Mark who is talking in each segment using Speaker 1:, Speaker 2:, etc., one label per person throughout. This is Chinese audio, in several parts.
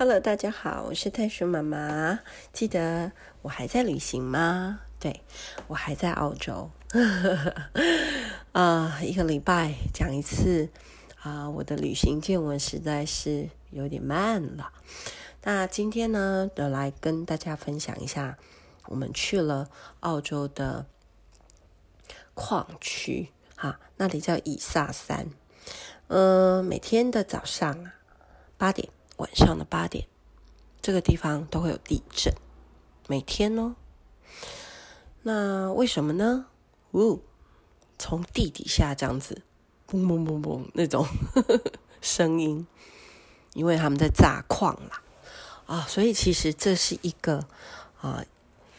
Speaker 1: Hello，大家好，我是袋鼠妈妈。记得我还在旅行吗？对，我还在澳洲。啊、一个礼拜讲一次啊我的旅行见闻实在是有点慢了。那今天呢，就来跟大家分享一下，我们去了澳洲的矿区，哈，那里叫以萨山。嗯、每天的早上，八点。晚上的八点，这个地方都会有地震，每天哦。那为什么呢？呜，从地底下这样子，嘣嘣嘣嘣那种呵 呵声音，因为他们在炸矿啦，啊，所以其实这是一个啊，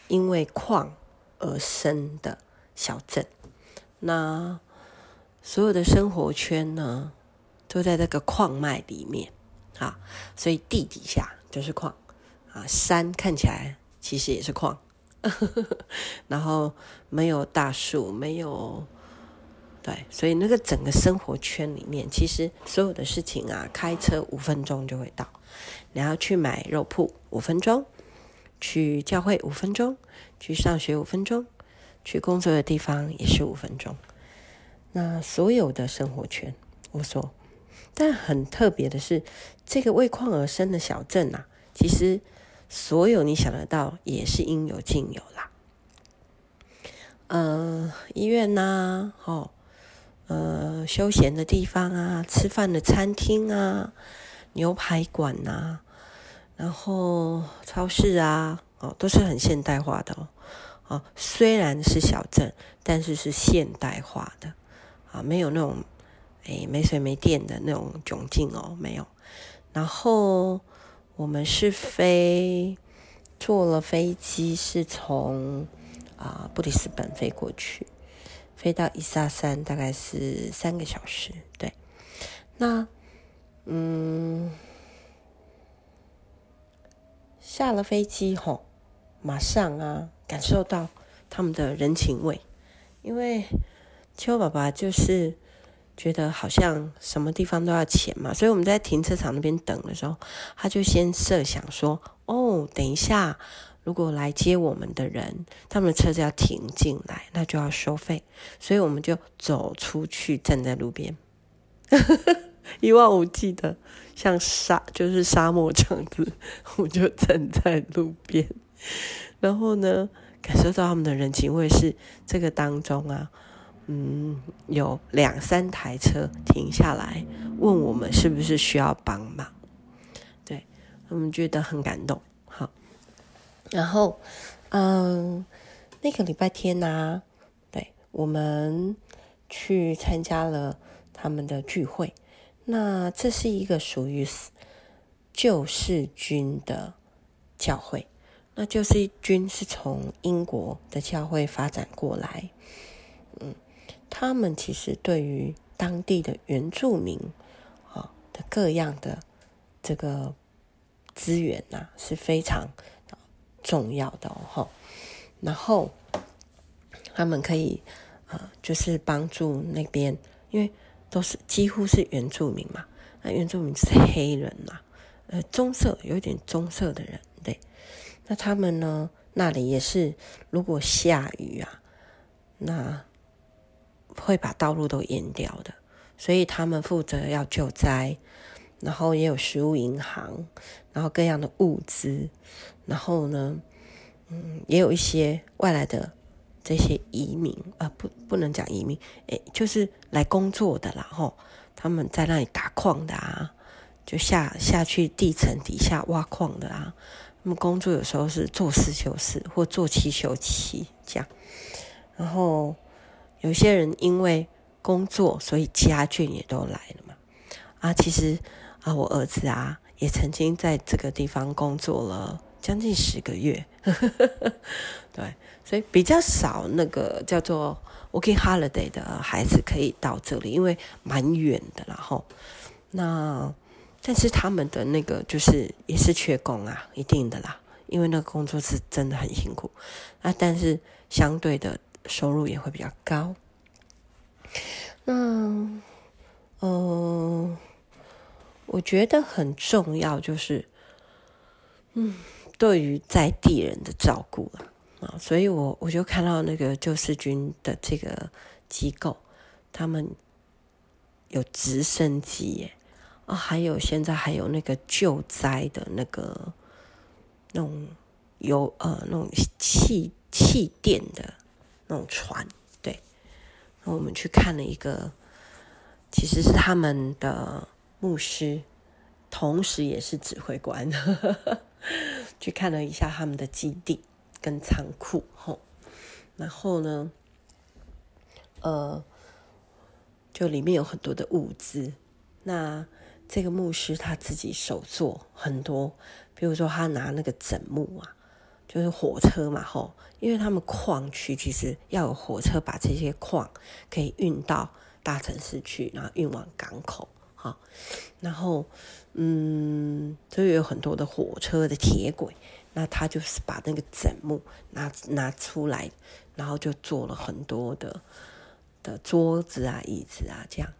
Speaker 1: 因为矿而生的小镇。那所有的生活圈呢，都在这个矿脉里面。啊，所以地底下就是矿啊，山看起来其实也是矿，然后没有大树，没有对，所以那个整个生活圈里面，其实所有的事情啊，开车五分钟就会到，你要去买肉铺五分钟，去教会五分钟，去上学五分钟，去工作的地方也是五分钟，那所有的生活圈，我说。但很特别的是，这个为矿而生的小镇啊，其实所有你想得到也是应有尽有啦。呃，医院呐、啊，哦，呃，休闲的地方啊，吃饭的餐厅啊，牛排馆呐、啊，然后超市啊，哦，都是很现代化的哦。哦，虽然是小镇，但是是现代化的啊，没有那种。没水没电的那种窘境哦，没有。然后我们是飞，坐了飞机，是从啊、布里斯本飞过去，飞到伊萨山大概是三个小时。对，那嗯，下了飞机后，马上啊感受到他们的人情味，因为邱爸爸就是。觉得好像什么地方都要钱嘛，所以我们在停车场那边等的时候，他就先设想说：“哦，等一下，如果来接我们的人，他们的车子要停进来，那就要收费。”所以我们就走出去，站在路边，一望无际的，像沙就是沙漠这样子，我就站在路边，然后呢，感受到他们的人情味是这个当中啊。嗯，有两三台车停下来问我们是不是需要帮忙，对，我们觉得很感动。好，然后，嗯，那个礼拜天呢、对，我们去参加了他们的聚会。那这是一个属于救世军的教会，那救世军是从英国的教会发展过来，嗯。他们其实对于当地的原住民啊的各样的这个资源呐是非常重要的哦。然后他们可以啊就是帮助那边，因为都是几乎是原住民嘛，那原住民是黑人嘛，呃棕色有一点棕色的人对。那他们呢那里也是，如果下雨啊，那会把道路都淹掉的，所以他们负责要救灾，然后也有食物银行，然后各样的物资，然后呢，嗯，也有一些外来的这些移民啊、不，不能讲移民，诶，就是来工作的啦，吼，他们在那里打矿的啊，就下下去地层底下挖矿的啊，他们工作有时候是做四休四或做七休七这样，然后。有些人因为工作，所以家眷也都来了嘛。啊，其实啊，我儿子啊，也曾经在这个地方工作了将近十个月。对，所以比较少那个叫做 working holiday 的孩子可以到这里，因为蛮远的。然后，那但是他们的那个就是也是缺工啊，一定的啦，因为那个工作是真的很辛苦啊。但是相对的。收入也会比较高。那，嗯、呃，我觉得很重要，就是嗯，对于在地人的照顾啊，啊，所以我我就看到那个救世军的这个机构，他们有直升机耶，啊，还有现在还有那个救灾的那个那种有呃那种气气垫的那种船，对，然后我们去看了一个，其实是他们的牧师。同时也是指挥官，去看了一下他们的基地跟仓库，吼，然后呢，呃，就里面有很多的物资。那这个牧师他自己手做很多，比如说他拿那个枕木啊，就是火车嘛，吼，因为他们矿区其实要有火车把这些矿可以运到大城市去，然后运往港口。好，然后，嗯，就有很多的火车的铁轨，那他就是把那个枕木拿拿出来，然后就做了很多的的桌子啊、椅子啊这样。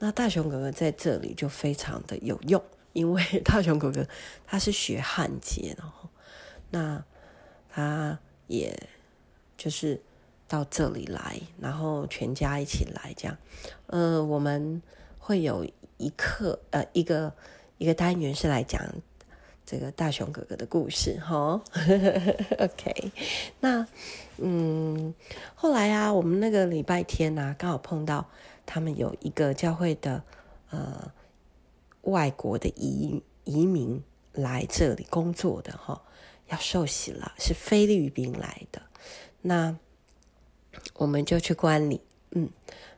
Speaker 1: 那大雄哥哥在这里就非常的有用，因为 大雄哥哥他是学焊接的，那他也就是到这里来，然后全家一起来这样。呃，我们会有。一课呃，一个一个单元是来讲这个大雄哥哥的故事哈。OK，那嗯，后来啊，我们那个礼拜天啊，刚好碰到他们有一个教会的呃外国的移移民来这里工作的哈，要受洗了，是菲律宾来的。那我们就去观礼，嗯，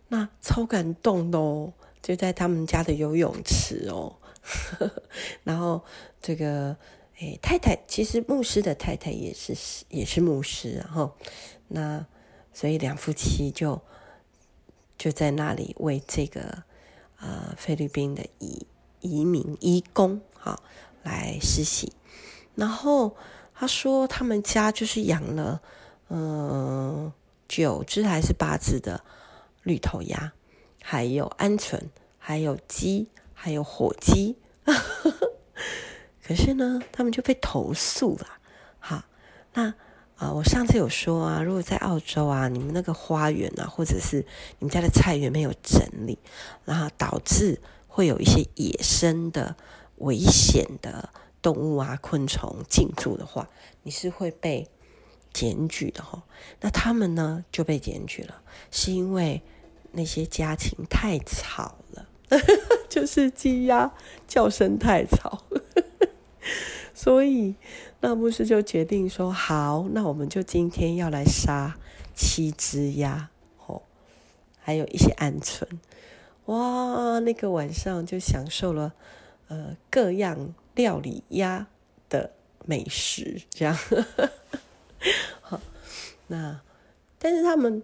Speaker 1: 那超感动的哦。就在他们家的游泳池哦，然后这个诶太太其实牧师的太太也是也是牧师，然后那所以两夫妻就就在那里为这个呃菲律宾的移移民移工好来施洗，然后他说他们家就是养了嗯、呃、九只还是八只的绿头鸭。还有鹌鹑，还有鸡，还有火鸡，可是呢，他们就被投诉了。好，那啊、我上次有说啊，如果在澳洲啊，你们那个花园啊，或者是你们家的菜园没有整理，然后导致会有一些野生的危险的动物啊、昆虫进驻的话，你是会被检举的哈。那他们呢就被检举了，是因为。那些家禽太吵了，就是鸡鸭叫声太吵，所以那牧师就决定说：好，那我们就今天要来杀七只鸭，哦，还有一些鹌鹑。哇，那个晚上就享受了呃各样料理鸭的美食，这样。好，那但是他们。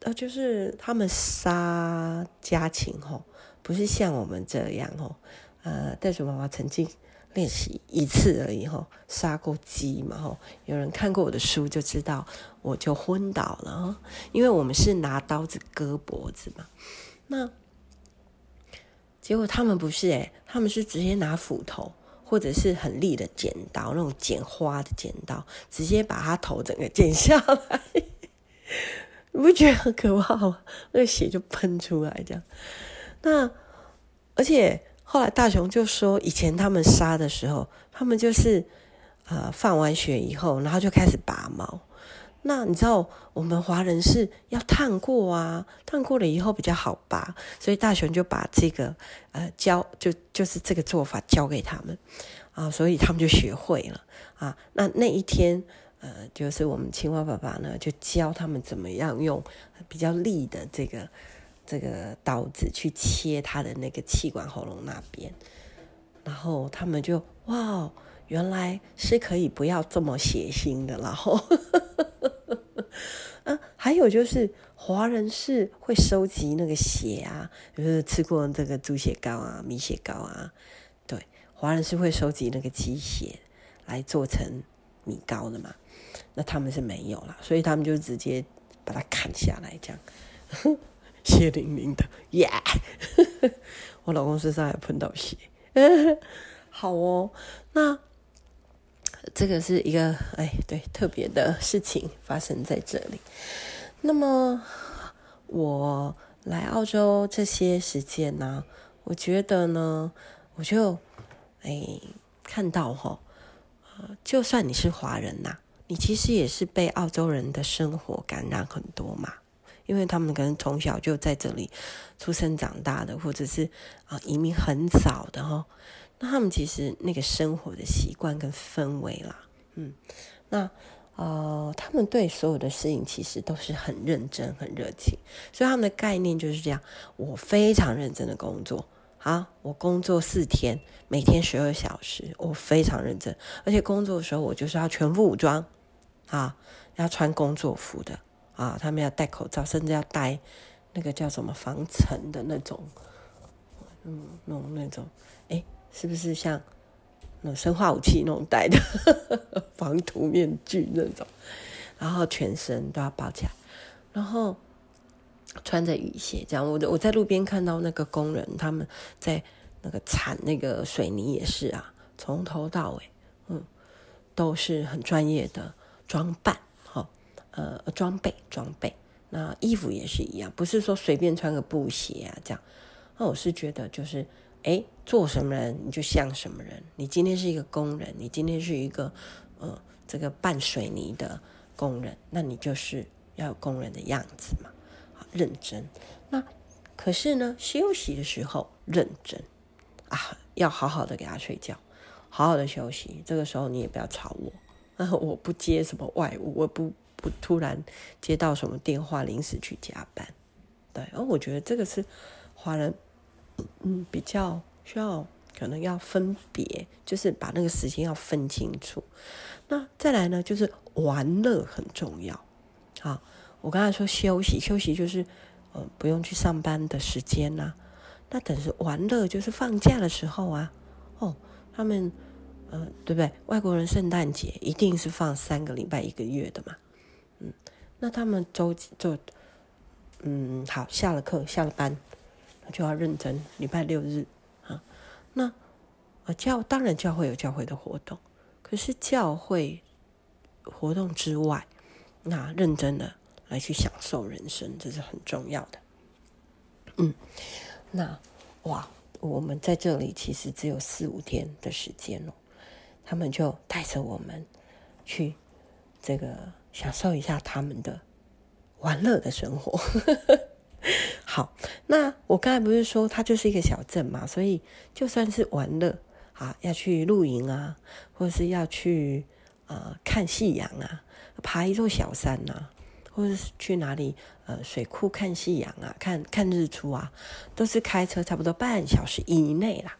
Speaker 1: 呃，就是他们杀家禽吼，不是像我们这样吼。呃，袋鼠妈妈曾经练习一次而已吼，杀过鸡嘛吼。有人看过我的书就知道，我就昏倒了，因为我们是拿刀子割脖子嘛。那结果他们不是诶，他们是直接拿斧头或者是很利的剪刀，那种剪花的剪刀，直接把它头整个剪下来。你不觉得很可怕吗？那个血就喷出来，这样。那而且后来大雄就说，以前他们杀的时候，他们就是呃放完血以后，然后就开始拔毛。那你知道我们华人是要烫过啊，烫过了以后比较好拔，所以大雄就把这个呃教就就是这个做法教给他们啊，所以他们就学会了啊。那那一天。呃，就是我们青蛙爸爸呢，就教他们怎么样用比较利的这个这个刀子去切他的那个气管喉咙那边，然后他们就哇，原来是可以不要这么血腥的，然后，啊，还有就是华人是会收集那个血啊，就是吃过这个猪血糕啊、米血糕啊，对，华人是会收集那个鸡血来做成米糕的嘛。那他们是没有了，所以他们就直接把它砍下来，这样 血淋淋的，耶、我老公身上还喷到血，好哦。那这个是一个哎，对，特别的事情发生在这里。那么我来澳洲这些时间呢，我觉得呢，我就哎看到哈，呃，就算你是华人呐，你其实也是被澳洲人的生活感染很多嘛。因为他们可能从小就在这里出生长大的，或者是啊移民很早的哈，那他们其实那个生活的习惯跟氛围啦，嗯，那呃他们对所有的事情其实都是很认真、很热情，所以他们的概念就是这样：我非常认真的工作，啊，我工作四天，每天十二小时，我非常认真，而且工作的时候我就是要全副武装，啊，要穿工作服的。啊，他们要戴口罩，甚至要戴那个叫什么防尘的那种，嗯，那种那种，哎，是不是像那生化武器那种戴的 防毒面具那种？然后全身都要包起来，然后穿着雨鞋，这样。我我在路边看到那个工人，他们在那个铲那个水泥也是啊，从头到尾，嗯，都是很专业的装扮。呃，装备装备，那衣服也是一样，不是说随便穿个布鞋啊这样。那我是觉得就是，哎，做什么人你就像什么人。你今天是一个工人，你今天是一个呃这个拌水泥的工人，那你就是要有工人的样子嘛，认真。那可是呢，休息的时候认真啊，要好好的给他睡觉，好好的休息。这个时候你也不要吵我，啊，我不接什么外务，我不。不突然接到什么电话，临时去加班，对，而我觉得这个是华人，嗯，比较需要可能要分别，就是把那个时间要分清楚。那再来呢，就是玩乐很重要。好，我刚才说休息，休息就是呃不用去上班的时间呐、那等是玩乐，就是放假的时候啊。哦，他们呃对不对？外国人圣诞节一定是放三个礼拜一个月的嘛。嗯，那他们周就，嗯，好，下了课下了班，就要认真。礼拜六日啊，那呃教当然教会有教会的活动，可是教会活动之外，那认真的来去享受人生，这是很重要的。嗯，那哇，我们在这里其实只有四五天的时间哦，他们就带着我们去这个。享受一下他们的玩乐的生活。好，那我刚才不是说它就是一个小镇嘛，所以就算是玩乐啊，要去露营啊，或者是要去呃看夕阳啊，爬一座小山啊，或者是去哪里呃水库看夕阳啊，看看日出啊，都是开车差不多半小时以内啦，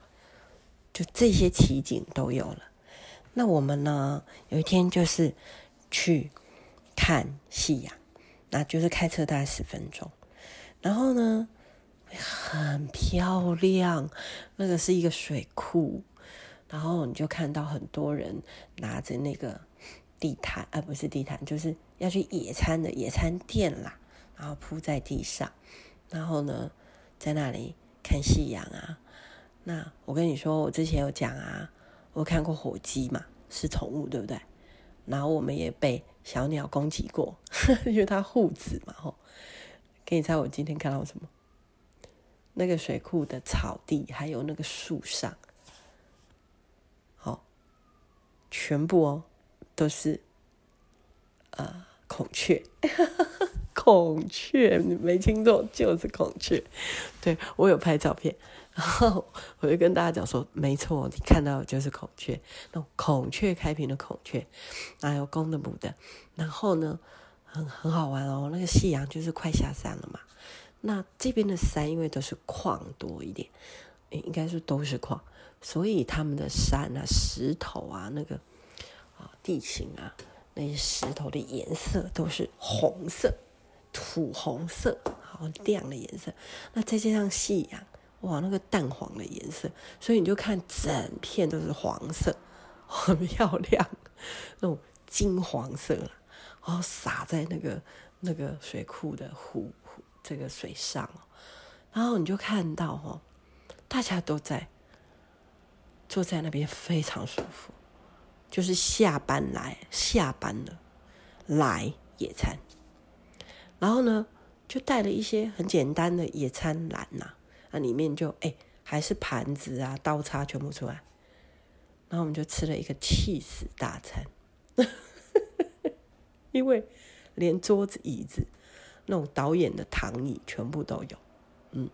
Speaker 1: 就这些奇景都有了。那我们呢，有一天就是去。看夕阳，那就是开车大概十分钟，然后呢，很漂亮，那个是一个水库，然后你就看到很多人拿着那个地毯，啊、不是地毯，就是要去野餐的野餐垫啦，然后铺在地上，然后呢，在那里看夕阳啊。那我跟你说，我之前有讲啊，我看过火鸡嘛，是宠物，对不对？然后我们也被小鸟攻击过，因为它护子嘛。吼，给你猜我今天看到什么？那个水库的草地，还有那个树上，好，全部哦，都是呃孔雀。孔雀，你没听错，就是孔雀。对，我有拍照片，然后我就跟大家讲说，没错，你看到的就是孔雀，那孔雀开屏的孔雀，还有公的母的。然后呢，很很好玩哦，那个夕阳就是快下山了嘛。那这边的山因为都是矿多一点，应该是都是矿，所以他们的山啊、石头啊、那个啊地形啊，那些石头的颜色都是红色。土红色，好亮的颜色。那再加上夕阳，哇，那个淡黄的颜色，所以你就看整片都是黄色，很漂亮，那种金黄色，然后洒在那个那个水库的湖湖这个水上，然后你就看到哦，大家都在坐在那边非常舒服，就是下班来下班了来野餐，然后呢就带了一些很简单的野餐篮呐，那里面就哎还是盘子啊刀叉全部出来，然后我们就吃了一个气死大餐，因为连桌子椅子那种导演的躺椅全部都有，嗯。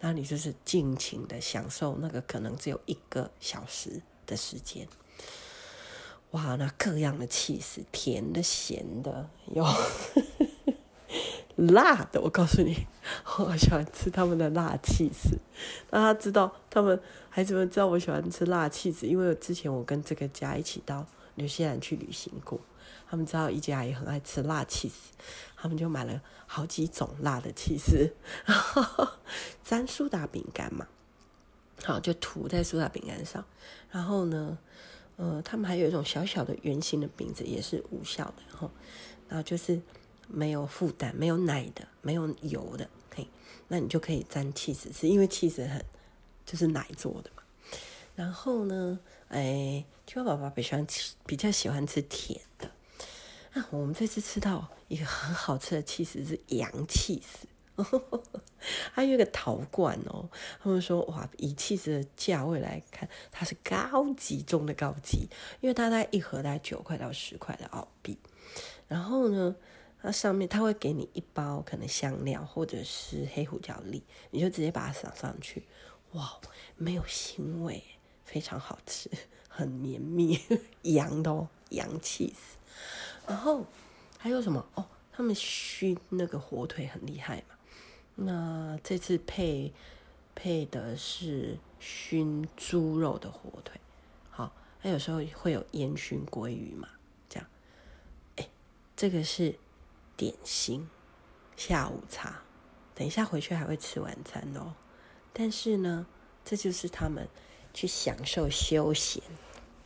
Speaker 1: 那你就是尽情的享受那个可能只有一个小时的时间，哇！那各样的起司，甜的、咸的，有 辣的。我告诉你，我喜欢吃他们的辣起司。那他知道，他们孩子们知道我喜欢吃辣起司，因为之前我跟这个家一起到纽西兰去旅行过。他们知道一家也很爱吃辣起司，他们就买了好几种辣的起司，然后沾苏打饼干嘛，好就涂在苏打饼干上。然后呢，呃，他们还有一种小小的圆形的饼子，也是无效的，然后，然后就是没有负担、没有奶的、没有油的，嘿，那你就可以沾起司吃，因为起司很就是奶做的嘛。然后呢，哎，秋宝宝比较喜欢吃，比较喜欢吃甜的。那、我们这次吃到一个很好吃的起司是洋起司，还有一个陶罐哦。他们说哇，以起司的价位来看，它是高级中的高级，因为它大概一盒大概九块到十块的澳币。然后呢，它上面它会给你一包可能香料或者是黑胡椒粒，你就直接把它撒上去，哇，没有腥味，非常好吃，很绵密，洋的哦，洋起司。然后还有什么哦？他们熏那个火腿很厉害嘛。那这次配配的是熏猪肉的火腿，好，还有时候会有烟熏鲑鱼嘛，这样。哎，这个是点心，下午茶。等一下回去还会吃晚餐哦。但是呢，这就是他们去享受休闲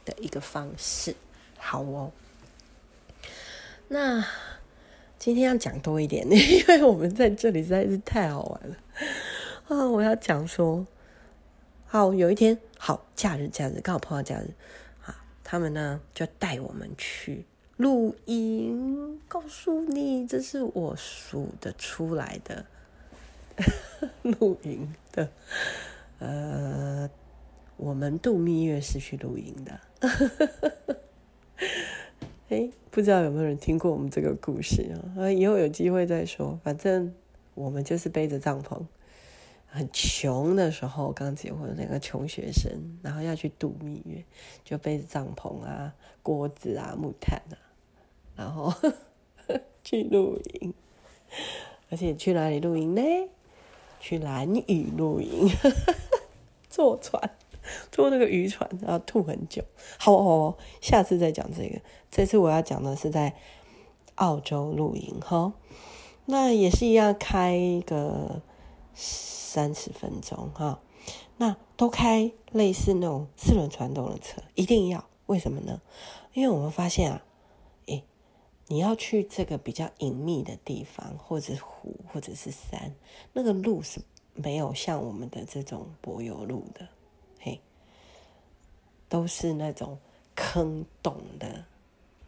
Speaker 1: 的一个方式，好哦。那今天要讲多一点，因为我们在这里实在是太好玩了啊！我要讲说，好，有一天好假日，假日刚好碰到假日，啊，他们呢就带我们去露营。告诉你，这是我数得出来的 露营的，呃，我们度蜜月是去露营的。哎，不知道有没有人听过我们这个故事啊？以后有机会再说。反正我们就是背着帐篷，很穷的时候，刚结婚那个穷学生，然后要去度蜜月，就背着帐篷啊、锅子啊、木炭啊，然后 去露营。而且去哪里露营呢？去蓝屿露营，坐船。坐那个渔船，然后吐很久。好哦，下次再讲这个。这次我要讲的是在澳洲露营哈，那也是一样，开个三十分钟哈。那都开类似那种四轮传动的车，一定要。为什么呢？因为我们发现啊，诶，你要去这个比较隐秘的地方，或者湖，或者是山，那个路是没有像我们的这种柏油路的。都是那种坑洞的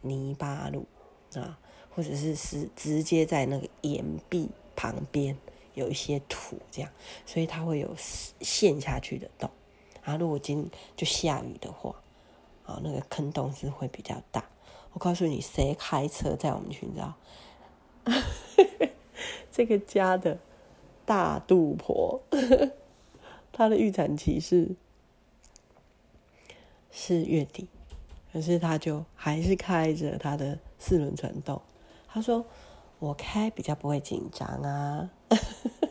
Speaker 1: 泥巴路啊，或者是是直接在那个岩壁旁边有一些土这样，所以它会有陷下去的洞。啊，如果今天就下雨的话，啊，那个坑洞是会比较大。我告诉你，谁开车载我们去，你知道？这个家的大肚婆，她的预产期是。是月底，可是他就还是开着他的四轮传动。他说：“我开比较不会紧张啊，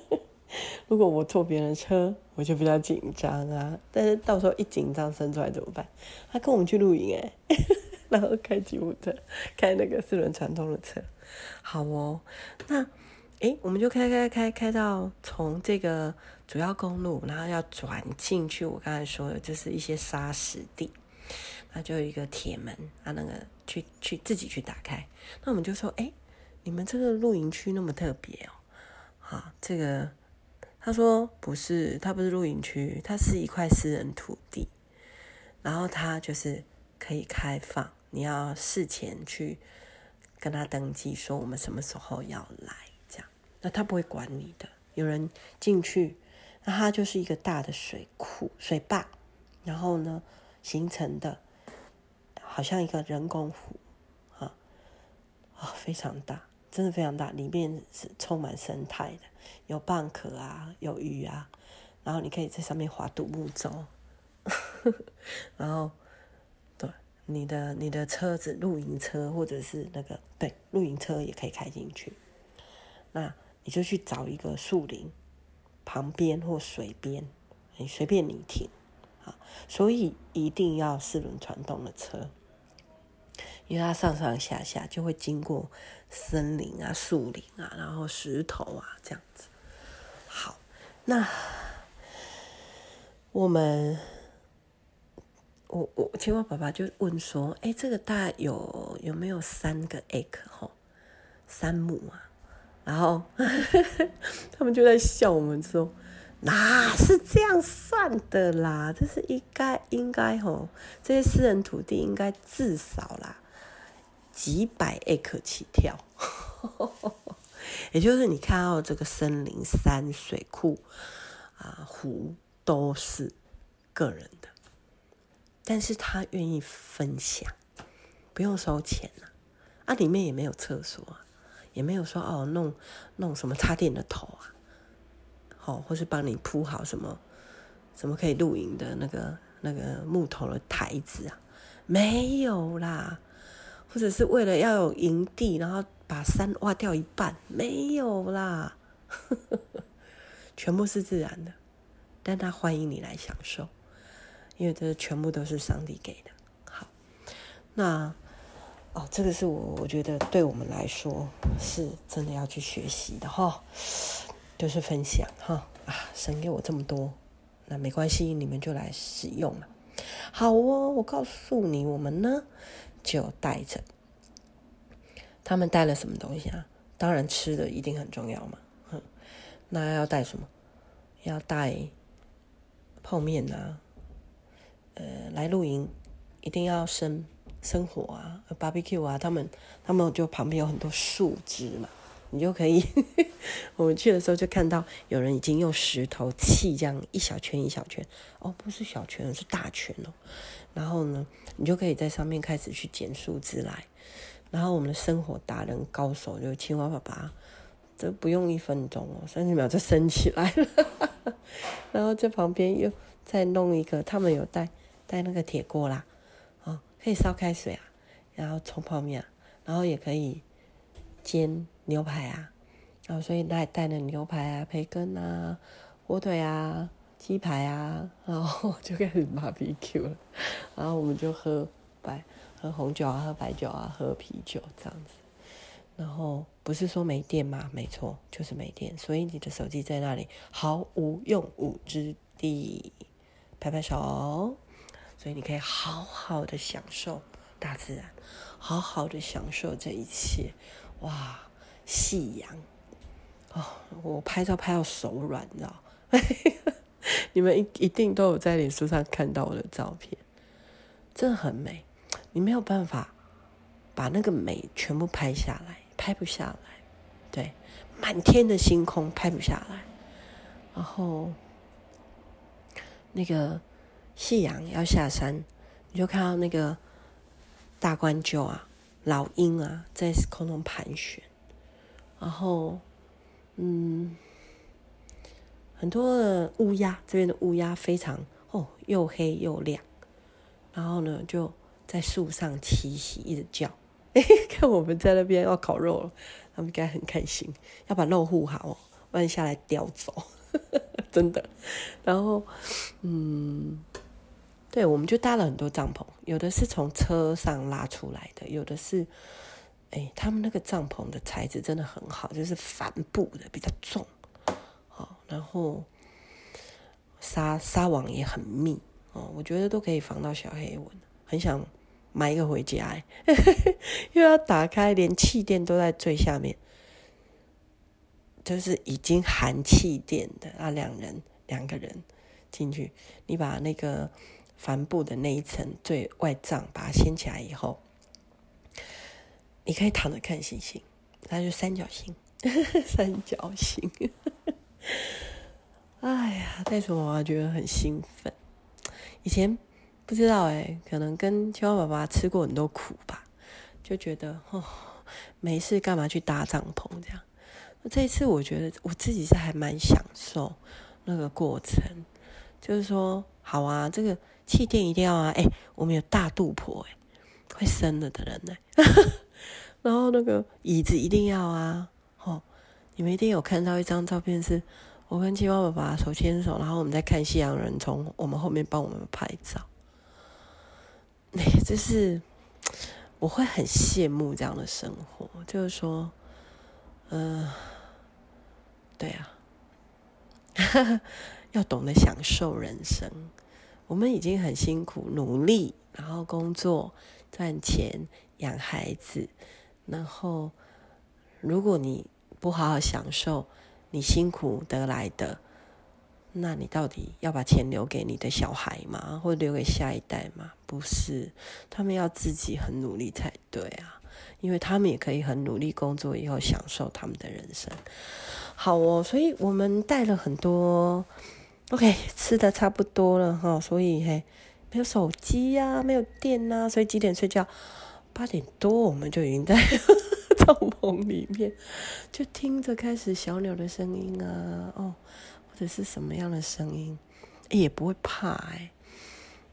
Speaker 1: 如果我坐别人车，我就比较紧张啊。但是到时候一紧张生出来怎么办？”他跟我们去露营哎，然后开吉普车，开那个四轮传动的车。好哦，那诶，我们就开开开开到从这个。主要公路，然后要转进去。我刚才说的，就是一些沙石地，那就有一个铁门啊，那个去去自己去打开。那我们就说，哎，你们这个露营区那么特别哦，啊，这个他说不是，它不是露营区，它是一块私人土地，然后它就是可以开放，你要事前去跟他登记，说我们什么时候要来，那他不会管你的。有人进去，那它就是一个大的水库、水坝，然后呢形成的，好像一个人工湖，啊，啊，非常大，真的非常大，里面是充满生态的，有蚌壳啊，有鱼啊，然后你可以在上面划独木舟，然后对。你的你的车子，露营车或者是那个对，露营车也可以开进去。那你就去找一个树林旁边或水边，你随便你停啊。所以一定要四轮传动的车，因为它上上下下就会经过森林啊、树林啊，然后石头啊这样子。好，那我们。我我青蛙爸爸就问说：“哎，这个大概有有没有三个 acre 吼，三亩啊？”然后呵 呵他们就在笑我们说：“哪是这样算的啦？这是应该应该吼，这些私人土地应该至少啦几百 acre 起跳，也就是你看到这个森林、山水库啊、湖都是个人的。”但是他愿意分享，不用收钱啊，啊，里面也没有厕所啊，也没有说哦，弄弄什么插电的头啊，好、哦，或是帮你铺好什么什么可以露营的那个那个木头的台子啊，没有啦，或者是为了要有营地，然后把山挖掉一半，没有啦，全部是自然的，但他欢迎你来享受。因为这全部都是上帝给的。好，那哦，这个是我我觉得对我们来说是真的要去学习的哈，就是分享哈啊，神给我这么多，那没关系，你们就来使用了。好哦，我告诉你，我们呢就带着他们带了什么东西啊？当然吃的一定很重要嘛。哼，那要带什么？要带泡面、啊。呃，来露营一定要生生火啊，barbecue 啊，他们他们就旁边有很多树枝嘛，你就可以。我们去的时候就看到有人已经用石头砌这样一小圈一小圈，哦，不是小圈，是大圈哦。然后呢，你就可以在上面开始去捡树枝来。然后我们的生火达人高手就青蛙爸爸，这不用一分钟哦，三十秒就升起来了。然后在旁边又再弄一个，他们有带。带那个铁锅啦，可以烧开水啊，然后冲泡面啊，然后也可以煎牛排啊，然后所以带带了牛排啊、培根啊、火腿啊、鸡排啊，然后就开始 barbecue 了，然后我们就喝白喝红酒啊、喝白酒啊、喝啤酒这样子，然后不是说没电吗？没错，就是没电，所以你的手机在那里毫无用武之地，拍拍手。所以你可以好好的享受大自然，好好的享受这一切，哇！夕阳哦，我拍照拍到手软，你知道？你们一一定都有在脸书上看到我的照片，真的很美。你没有办法把那个美全部拍下来，拍不下来。对，满天的星空拍不下来，然后那个。夕阳要下山，你就看到那个大冠鷲啊、老鹰啊在空中盘旋，然后，嗯，很多的乌鸦，这边的乌鸦非常哦，又黑又亮，然后呢就在树上栖息，一直叫。哎，看我们在那边要烤肉了，他们应该很开心，要把肉护好，不然下来叼走，真的。然后，嗯。对，我们就搭了很多帐篷，有的是从车上拉出来的，有的是，哎，他们那个帐篷的材质真的很好，就是帆布的，比较重，好，然后纱纱网也很密哦，我觉得都可以防到小黑蚊，很想买一个回家，又要打开，连气垫都在最下面，就是已经含气垫的啊，两人两个人进去，你把那个。帆布的那一层最外帐，把它掀起来以后，你可以躺着看星星，它就三角形，三角形。哎呀，袋鼠妈妈觉得很兴奋。以前不知道哎，可能跟青蛙爸爸吃过很多苦吧，就觉得哦，没事干嘛去搭帐篷这样。这一次我觉得我自己是还蛮享受那个过程，就是说，好啊，这个气垫一定要啊，哎，我们有大肚婆哎，会生了的人呢，然后那个椅子一定要啊，哦，你们一定有看到一张照片，是我跟青蛙爸爸手牵手，然后我们在看西洋人从我们后面帮我们拍照，哎，就是我会很羡慕这样的生活，就是说。嗯、呃，对啊，要懂得享受人生。我们已经很辛苦努力，然后工作赚钱养孩子，然后如果你不好好享受你辛苦得来的，那你到底要把钱留给你的小孩吗？或者留给下一代吗？不是，他们要自己很努力才对啊。因为他们也可以很努力工作，以后享受他们的人生。好哦，所以我们带了很多，OK，吃的差不多了哈，所以嘿，没有手机呀、啊，没有电呐、所以几点睡觉？八点多我们就已经在 帐篷里面，就听着开始小鸟的声音啊，哦，或者是什么样的声音，也不会怕哎，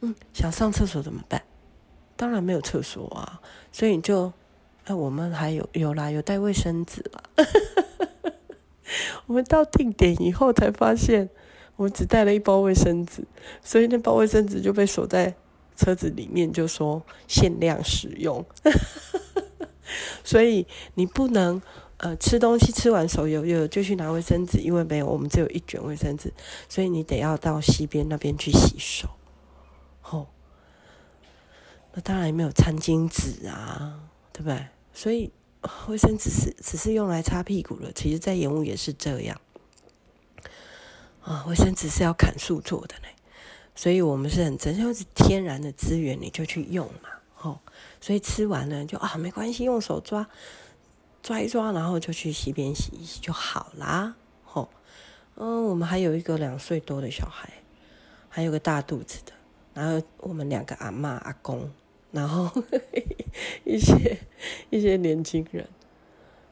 Speaker 1: 嗯，想上厕所怎么办？当然没有厕所啊，所以你就。那、我们还有有啦，有带卫生纸啦。我们到定点以后才发现，我只带了一包卫生纸，所以那包卫生纸就被锁在车子里面，就说限量使用。所以你不能呃吃东西吃完手有有就去拿卫生纸，因为没有，我们只有一卷卫生纸，所以你得要到溪边那边去洗手。哦，那当然也没有餐巾纸啊，对不对？所以卫生纸是只是用来擦屁股的，其实，在延误也是这样啊。卫生纸是要砍树做的呢，所以我们是很珍惜，是天然的资源，你就去用嘛，吼。所以吃完了就啊，没关系，用手抓抓一抓，然后就去溪边洗一洗就好啦，吼。嗯，我们还有一个两岁多的小孩，还有个大肚子的，然后我们两个阿嬷阿公。然后 一些一些年轻人，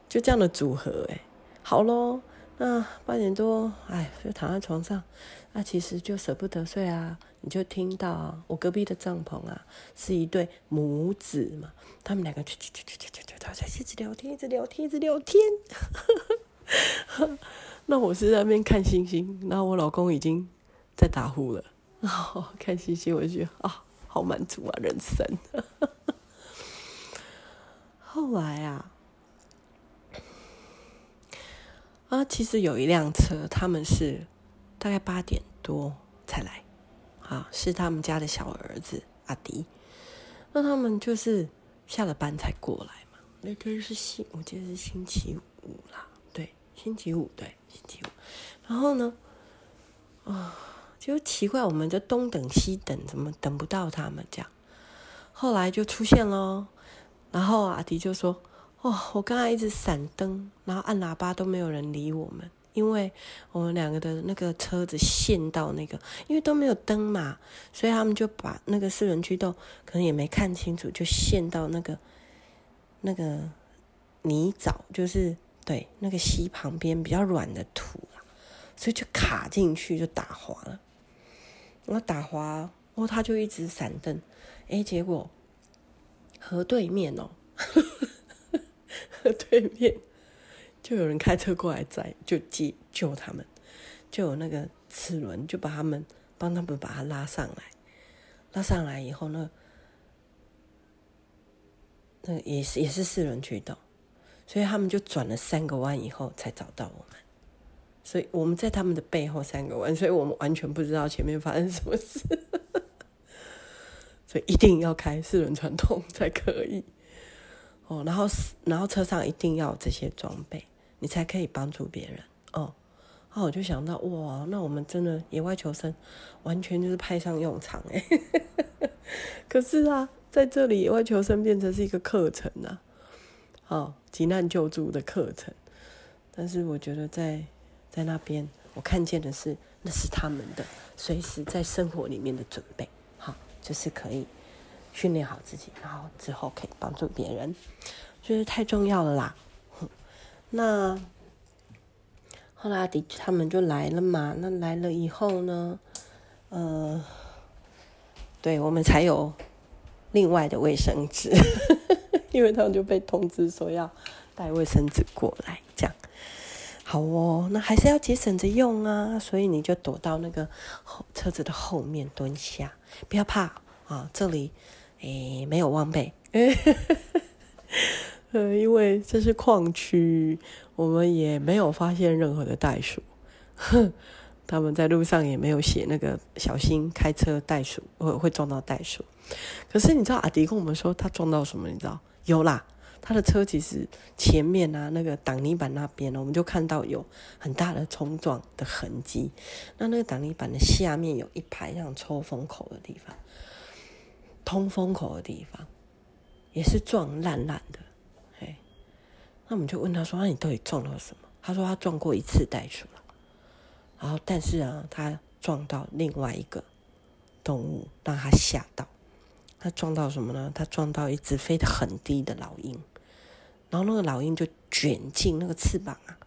Speaker 1: 就这样的组合，哎，好喽，那八点多，哎，就躺在床上，那其实就舍不得睡啊。你就听到我隔壁的帐篷啊，是一对母子嘛，他们两个去去去去去去去，他在一直聊天，一直聊天，一直聊天。那我是在那边看星星，然后我老公已经在打呼了，然后看星星，我就觉得啊。好满足啊，人生。后来啊，啊，其实有一辆车，他们是大概八点多才来，啊，是他们家的小儿子阿迪。那他们就是下了班才过来嘛。那天是星，我记得是星期五啦，对，星期五，对，星期五。然后呢，啊。就奇怪，我们就东等西等，怎么等不到他们？这样，后来就出现了。然后阿迪就说：“哦，我刚才一直闪灯，然后按喇叭都没有人理我们，因为我们两个的那个车子陷到那个，因为都没有灯嘛，所以他们就把那个四轮驱动可能也没看清楚，就陷到那个那个泥沼，就是对那个溪旁边比较软的土啊，所以就卡进去，就打滑了。”我打滑，哦，他就一直闪灯，哎，结果河对面哦，对面就有人开车过来载，就急救他们，就有那个齿轮，就把他们帮他们把他拉上来，拉上来以后呢，那也是也是四轮驱动，所以他们就转了三个弯以后才找到我们。所以我们在他们的背后三个弯，所以我们完全不知道前面发生什么事，所以一定要开四轮传动才可以。哦。然后，然后车上一定要有这些装备，你才可以帮助别人哦。然后我就想到，哇，那我们真的野外求生完全就是派上用场哎。可是啊，在这里野外求生变成是一个课程啊，哦，急难救助的课程。但是我觉得在在那边，我看见的是那是他们的随时在生活里面的准备，好，就是可以训练好自己，然后之后可以帮助别人，就是太重要了啦。那后来的他们就来了嘛，那来了以后呢，呃。对，我们才有另外的卫生纸，因为他们就被通知说要带卫生纸过来，这样好哦。那还是要节省着用啊，所以你就躲到那个后车子的后面蹲下，不要怕啊。这里诶没有忘背，呃，因为这是矿区，我们也没有发现任何的袋鼠。他们在路上也没有写那个小心开车袋鼠会会撞到袋鼠，可是你知道阿迪跟我们说他撞到什么？你知道有啦，他的车其实前面啊那个挡泥板那边，我们就看到有很大的冲撞的痕迹。那那个挡泥板的下面有一排像抽风口的地方，通风口的地方也是撞烂烂的。嘿，那我们就问他说：“那你到底撞到什么？”他说：“他撞过一次袋鼠。”然后，但是啊，他撞到另外一个动物，让他吓到。他撞到什么呢？他撞到一只飞得很低的老鹰，然后那个老鹰就卷进那个翅膀啊。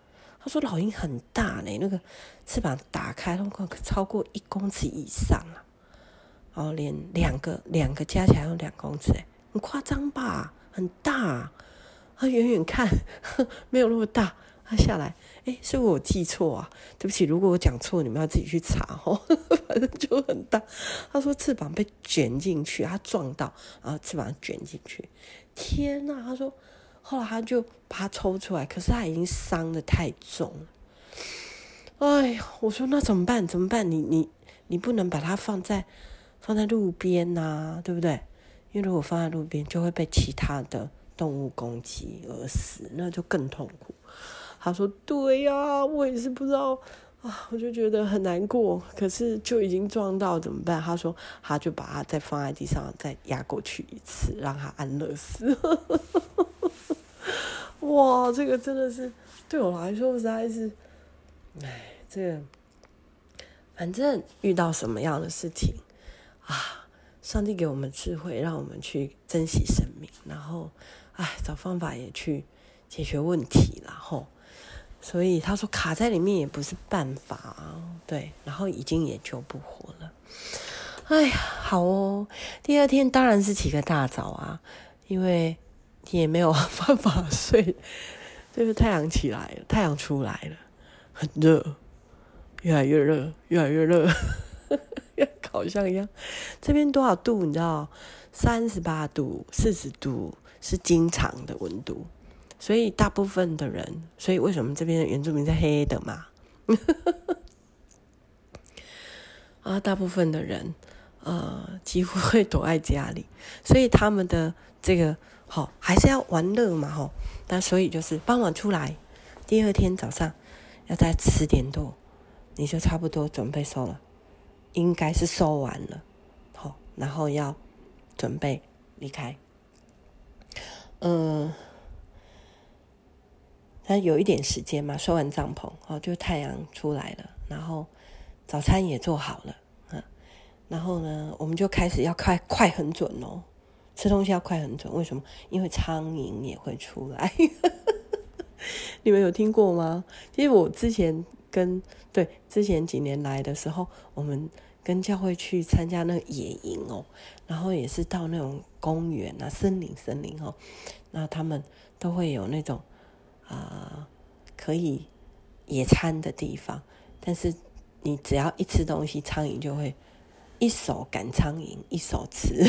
Speaker 1: 他说：“老鹰很大呢，那个翅膀打开，那个超过一公尺以上啊。然后连两个两个加起来有两公尺，很夸张吧？很大啊。他远远看 没有那么大。”他下来，哎，是不是我记错啊？对不起，如果我讲错，你们要自己去查哦。反正就很大。他说翅膀被卷进去，他撞到，然后翅膀卷进去。天哪！他说，后来他就把它抽出来，可是他已经伤得太重了。哎呀，我说那怎么办？怎么办？你你你不能把它放在放在路边呐、啊，对不对？因为如果放在路边，就会被其他的动物攻击而死，那就更痛苦。他说：“对呀、我也是不知道啊，我就觉得很难过。可是就已经撞到，怎么办？”他说：“他就把它再放在地上，再压过去一次，让它安乐死。”哇，这个真的是对我来说实在是，哎，这反正遇到什么样的事情啊，上帝给我们智慧，让我们去珍惜生命，然后哎，找方法也去解决问题，然后。所以他说卡在里面也不是办法，对，然后已经也救不活了。哎呀，好哦，第二天当然是起个大早啊，因为也没有办法睡，就是太阳起来了，太阳出来了，很热，越来越热，越来越热，烤箱 一样。这边多少度？你知道？三十八度、四十度是经常的温度。所以大部分的人，所以为什么这边的原住民是黑黑的嘛？啊，大部分的人，呃，几乎会躲在家里，所以他们的这个好、哦、还是要玩乐嘛，吼、哦。那所以就是傍晚出来，第二天早上要在十点多，你就差不多准备收了，应该是收完了，好、然后要准备离开，嗯、呃。那有一点时间嘛，收完帐篷，哦，就太阳出来了，然后早餐也做好了，嗯，然后呢，我们就开始要快快很准哦，吃东西要快很准，为什么？因为苍蝇也会出来，你们有听过吗？其实我之前跟对之前几年来的时候，我们跟教会去参加那个野营哦，然后也是到那种公园啊、森林、森林哦，那他们都会有那种。啊、可以野餐的地方，但是你只要一吃东西，苍蝇就会一手赶苍蝇，一手吃，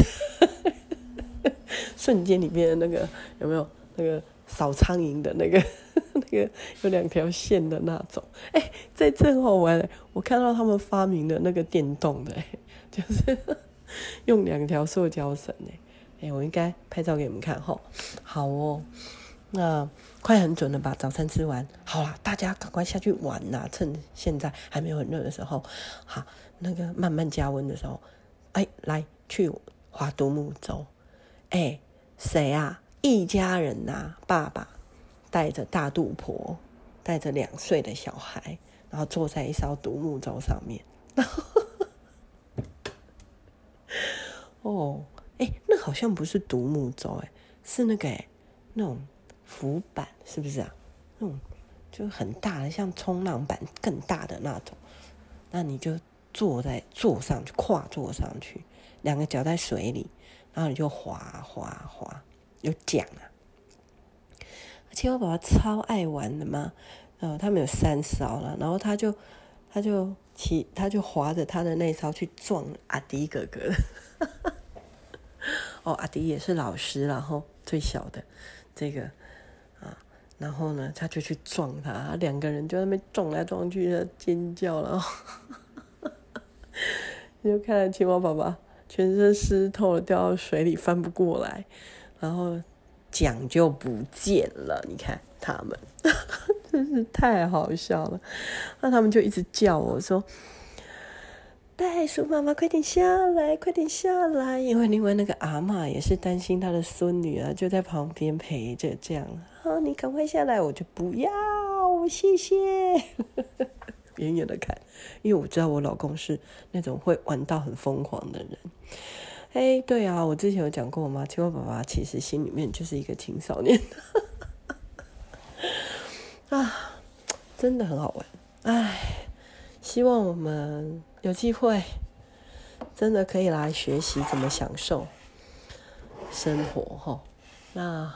Speaker 1: 瞬间里面的那个有没有那个扫苍蝇的那个 那个有两条线的那种？哎、欸，在这很好玩，我看到他们发明的那个电动的，就是用两条塑胶绳，哎，我应该拍照给你们看哈，好哦。那快很准了吧？早餐吃完，好啦，大家赶快下去玩呐！趁现在还没有很热的时候，好，那个慢慢加温的时候，哎，来去划独木舟。哎，谁啊？一家人呐、啊，爸爸带着大肚婆，带着两岁的小孩，然后坐在一艘独木舟上面。哦，哎，那好像不是独木舟，哎，是那个哎，那种。浮板是不是啊？那种就很大的，像冲浪板更大的那种。那你就坐在坐上去，跨坐上去，两个脚在水里，然后你就滑滑滑，有奖啊！青蛙宝宝超爱玩的嘛，呃，他们有三艘了，然后他就他就骑，他就划着他的那艘去撞阿迪哥哥。哦，阿迪也是老师，然后最小的这个啊。然后呢，他就去撞他，两个人就在那边撞来撞去尖叫了。你 就看到青蛙宝宝全身湿透了，掉到水里翻不过来，然后桨就不见了。你看他们，真是太好笑了。那他们就一直叫我说。袋鼠妈妈，快点下来，快点下来！因为另外那个阿嬷也是担心她的孙女啊，就在旁边陪着，这样。好，你赶快下来，我就不要，谢谢。远远的看，因为我知道我老公是那种会玩到很疯狂的人。哎，对啊，我之前有讲过吗？青蛙爸爸其实心里面就是一个青少年。啊，真的很好玩。哎，希望我们。有机会，真的可以来学习怎么享受生活哈。那，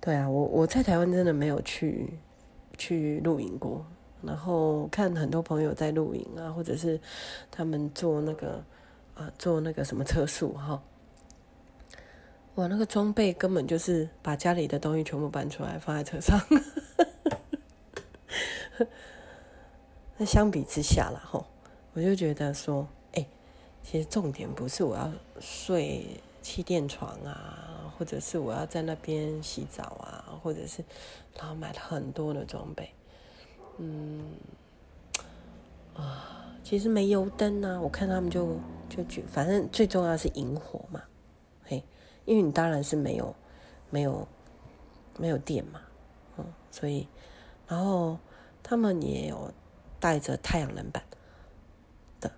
Speaker 1: 对啊，我我在台湾真的没有去去露营过，然后看很多朋友在露营啊，或者是他们做那个、呃、做那个什么车速哈。哇，那个装备根本就是把家里的东西全部搬出来放在车上。那相比之下啦，哈。我就觉得说，哎、其实重点不是我要睡气垫床啊，或者是我要在那边洗澡啊，或者是然后买了很多的装备，嗯，啊，其实没油灯啊，我看他们就就举，反正最重要是引火嘛，嘿，因为你当然是没有没有没有电嘛，嗯，所以然后他们也有带着太阳能板的。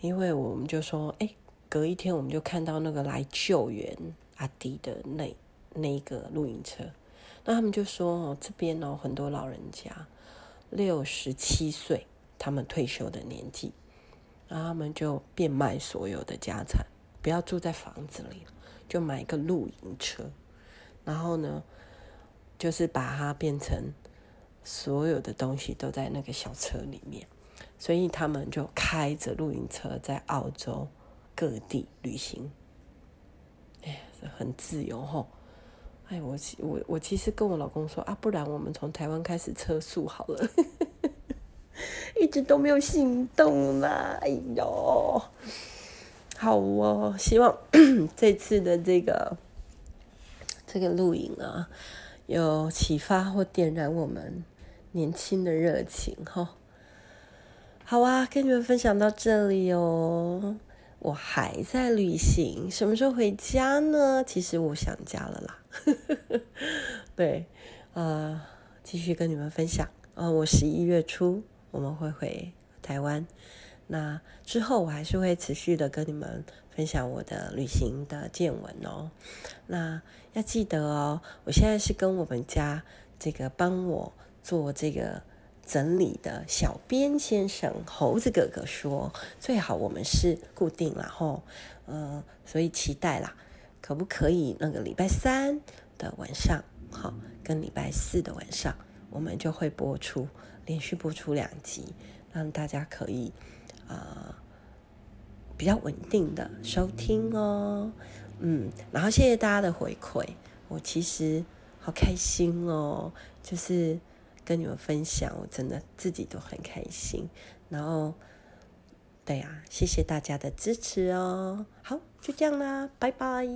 Speaker 1: 因为我们就说，哎，隔一天我们就看到那个来救援阿迪的那那一个露营车，那他们就说，哦，这边哦很多老人家，六十七岁，他们退休的年纪，然后他们就变卖所有的家产，不要住在房子里，就买一个露营车，然后呢，就是把它变成所有的东西都在那个小车里面。所以他们就开着露营车在澳洲各地旅行，哎，很自由吼。哎，我我我其实跟我老公说啊，不然我们从台湾开始车速好了，一直都没有行动啦。哎呦，好哦，希望 这次的这个这个录影啊，有启发或点燃我们年轻的热情吼。好啊，跟你们分享到这里哦。我还在旅行，什么时候回家呢？其实我想家了啦。对，呃，继续跟你们分享。呃，我十一月初我们会回台湾，那之后我还是会持续的跟你们分享我的旅行的见闻哦。那要记得哦，我现在是跟我们家这个帮我做这个。整理的小编先生猴子哥哥说：“最好我们是固定然后，呃，所以期待啦，可不可以那个礼拜三的晚上，好，跟礼拜四的晚上，我们就会播出，连续播出两集，让大家可以呃比较稳定的收听哦，嗯，然后谢谢大家的回馈，我其实好开心哦，就是。”跟你们分享，我真的自己都很开心。然后，对呀，谢谢大家的支持哦。好，就这样啦，拜拜。